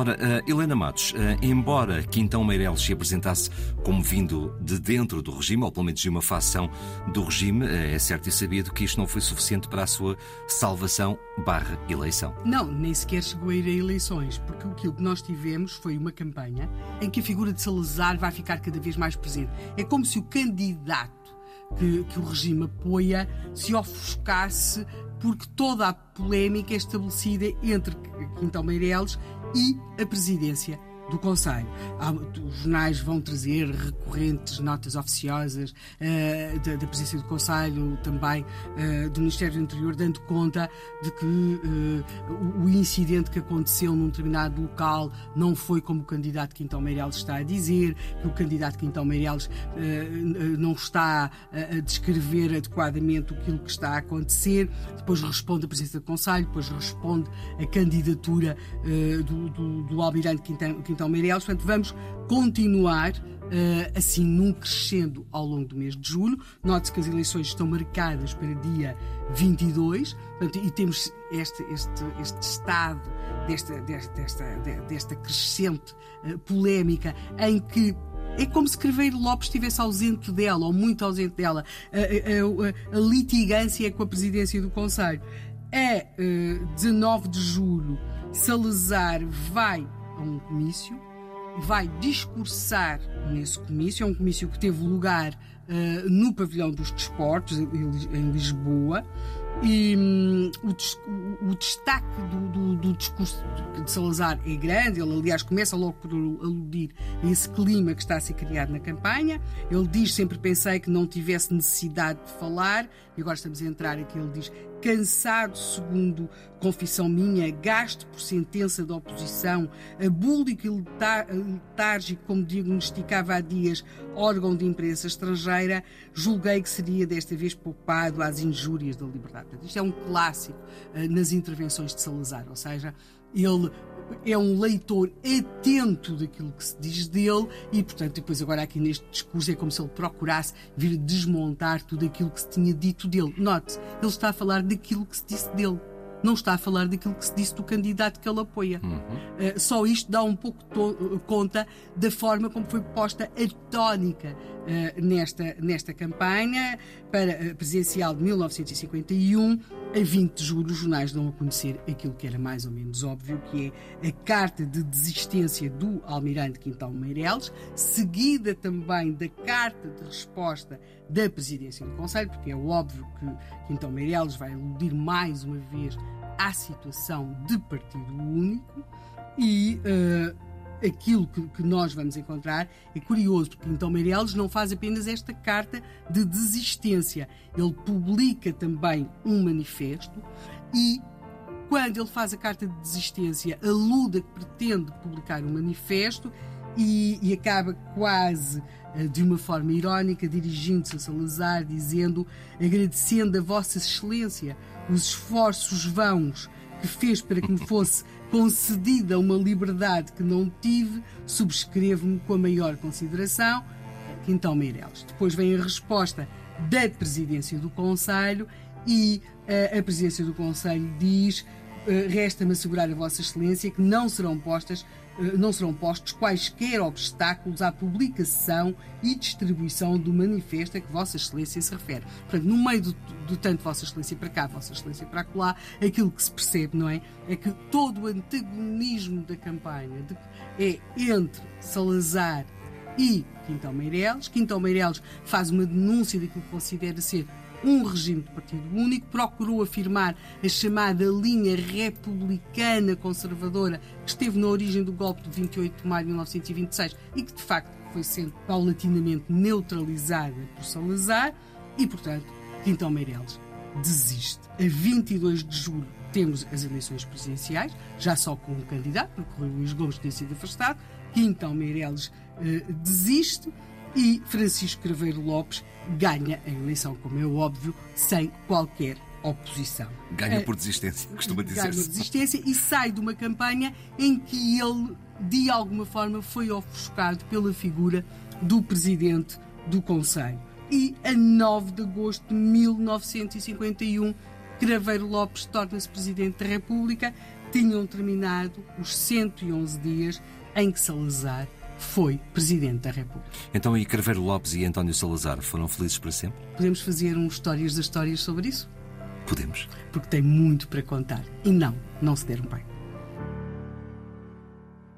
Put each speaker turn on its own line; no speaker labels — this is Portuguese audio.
Ora, uh, Helena Matos, uh, embora Quintão Meireles se apresentasse como vindo de dentro do regime, ou pelo menos de uma facção do regime, uh, é certo e sabido que isto não foi suficiente para a sua salvação barra eleição.
Não, nem sequer chegou a ir a eleições, porque aquilo que nós tivemos foi uma campanha em que a figura de Salazar vai ficar cada vez mais presente. É como se o candidato que, que o regime apoia se ofuscasse porque toda a polémica é estabelecida entre Quintão Meireles e a presidência do Conselho. Os jornais vão trazer recorrentes notas oficiosas uh, da, da, presença do Conselho, também uh, do Ministério do Interior, dando conta de que uh, o, incidente que aconteceu num determinado local não foi como o candidato Quintão Meireles está a dizer, que o candidato Quintão Meireles não está a descrever adequadamente aquilo que está a acontecer. Depois responde a presença do Conselho, depois responde a candidatura do, do, do Almirante Quintão, Quintão então Meireles. Portanto, vamos continuar uh, assim num crescendo ao longo do mês de julho. Note-se que as eleições estão marcadas para dia 22 portanto, e temos este, este, este estado desta, desta, desta crescente uh, polémica em que é como se Craveiro Lopes estivesse ausente dela, ou muito ausente dela. A, a, a, a litigância com a presidência do Conselho. É uh, 19 de julho, Salazar vai a um comício, vai discursar nesse comício. É um comício que teve lugar uh, no Pavilhão dos Desportos, em Lisboa. E um, o, o, destaque do, do, do, discurso de Salazar é grande. Ele, aliás, começa logo por aludir a esse clima que está a ser criado na campanha. Ele diz: Sempre pensei que não tivesse necessidade de falar, e agora estamos a entrar aqui. Ele diz: cansado, segundo confissão minha, gasto por sentença da oposição, abúlico e letárgico, como diagnosticava há dias órgão de imprensa estrangeira, julguei que seria desta vez poupado às injúrias da liberdade. Isto é um clássico uh, nas intervenções de Salazar, ou seja, ele é um leitor atento daquilo que se diz dele e, portanto, depois agora aqui neste discurso é como se ele procurasse vir desmontar tudo aquilo que se tinha dito dele. Note, ele está a falar daquilo que se disse dele não está a falar daquilo que se disse do candidato que ele apoia. Uhum. Uh, só isto dá um pouco conta da forma como foi posta a tónica uh, nesta, nesta campanha para a presidencial de 1951. A 20 de julho, os jornais dão a conhecer aquilo que era mais ou menos óbvio, que é a carta de desistência do almirante Quintão Meireles, seguida também da carta de resposta da presidência do Conselho, porque é óbvio que Quintão Meireles vai aludir mais uma vez à situação de partido único e uh, aquilo que, que, nós vamos encontrar. É curioso, porque Quintão Meireles não faz apenas esta carta de desistência, ele publica também um manifesto e quando ele faz a carta de desistência, aluda que pretende publicar um manifesto e, e acaba quase uh, de uma forma irónica, dirigindo-se a Salazar, dizendo: agradecendo a Vossa Excelência os esforços vãos que fez para que me fosse concedida uma liberdade que não tive, subscrevo-me com a maior consideração. Quintão Meireles. Depois vem a resposta da presidência do Conselho e uh, a presidência do Conselho diz: resta-me assegurar a Vossa Excelência que não serão postas eh, não serão postos quaisquer obstáculos à publicação e distribuição do manifesto a que Vossa Excelência se refere. Portanto, no meio do, do tanto Vossa Excelência para cá, Vossa Excelência para lá, aquilo que se percebe, não é? É que todo o antagonismo da campanha é entre Salazar e Quintão Meireles. Quintão Meireles faz uma denúncia daquilo que considera ser um regime de partido único, procurou afirmar a chamada linha republicana conservadora que esteve na origem do golpe de 28 de maio de 1926 e que de facto foi sendo paulatinamente neutralizada por Salazar e, portanto, Quintão Meireles desiste. A 22 de julho temos as eleições presidenciais, já só com um candidato, porque Luís Gomes tem sido afastado, Quintão Meireles eh, desiste e Francisco Craveiro Lopes ganha a eleição, como é óbvio, sem qualquer oposição.
Ganha por desistência, costuma dizer-se.
Ganha por desistência e sai de uma campanha em que ele, de alguma forma, foi ofuscado pela figura do presidente do Conselho. E a 9 de agosto de 1951 Craveiro Lopes torna-se Presidente da República, tinham terminado os 111 dias em que Salazar foi Presidente da República.
Então, e Craveiro Lopes e António Salazar foram felizes para sempre?
Podemos fazer um Histórias das Histórias sobre isso?
Podemos.
Porque tem muito para contar. E não, não se deram bem.